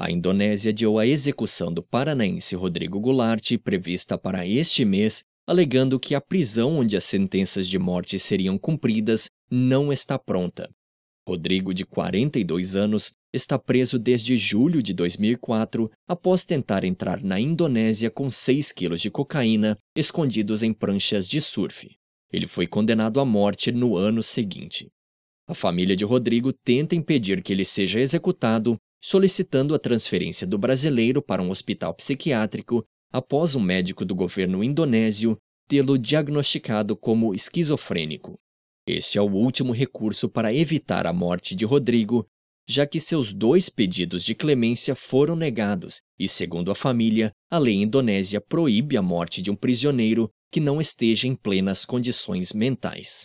A Indonésia adiou a execução do paranaense Rodrigo Goulart, prevista para este mês, alegando que a prisão onde as sentenças de morte seriam cumpridas não está pronta. Rodrigo, de 42 anos, está preso desde julho de 2004 após tentar entrar na Indonésia com 6 quilos de cocaína escondidos em pranchas de surf. Ele foi condenado à morte no ano seguinte. A família de Rodrigo tenta impedir que ele seja executado, solicitando a transferência do brasileiro para um hospital psiquiátrico após um médico do governo indonésio tê-lo diagnosticado como esquizofrênico. Este é o último recurso para evitar a morte de Rodrigo, já que seus dois pedidos de clemência foram negados e, segundo a família, a lei indonésia proíbe a morte de um prisioneiro que não esteja em plenas condições mentais.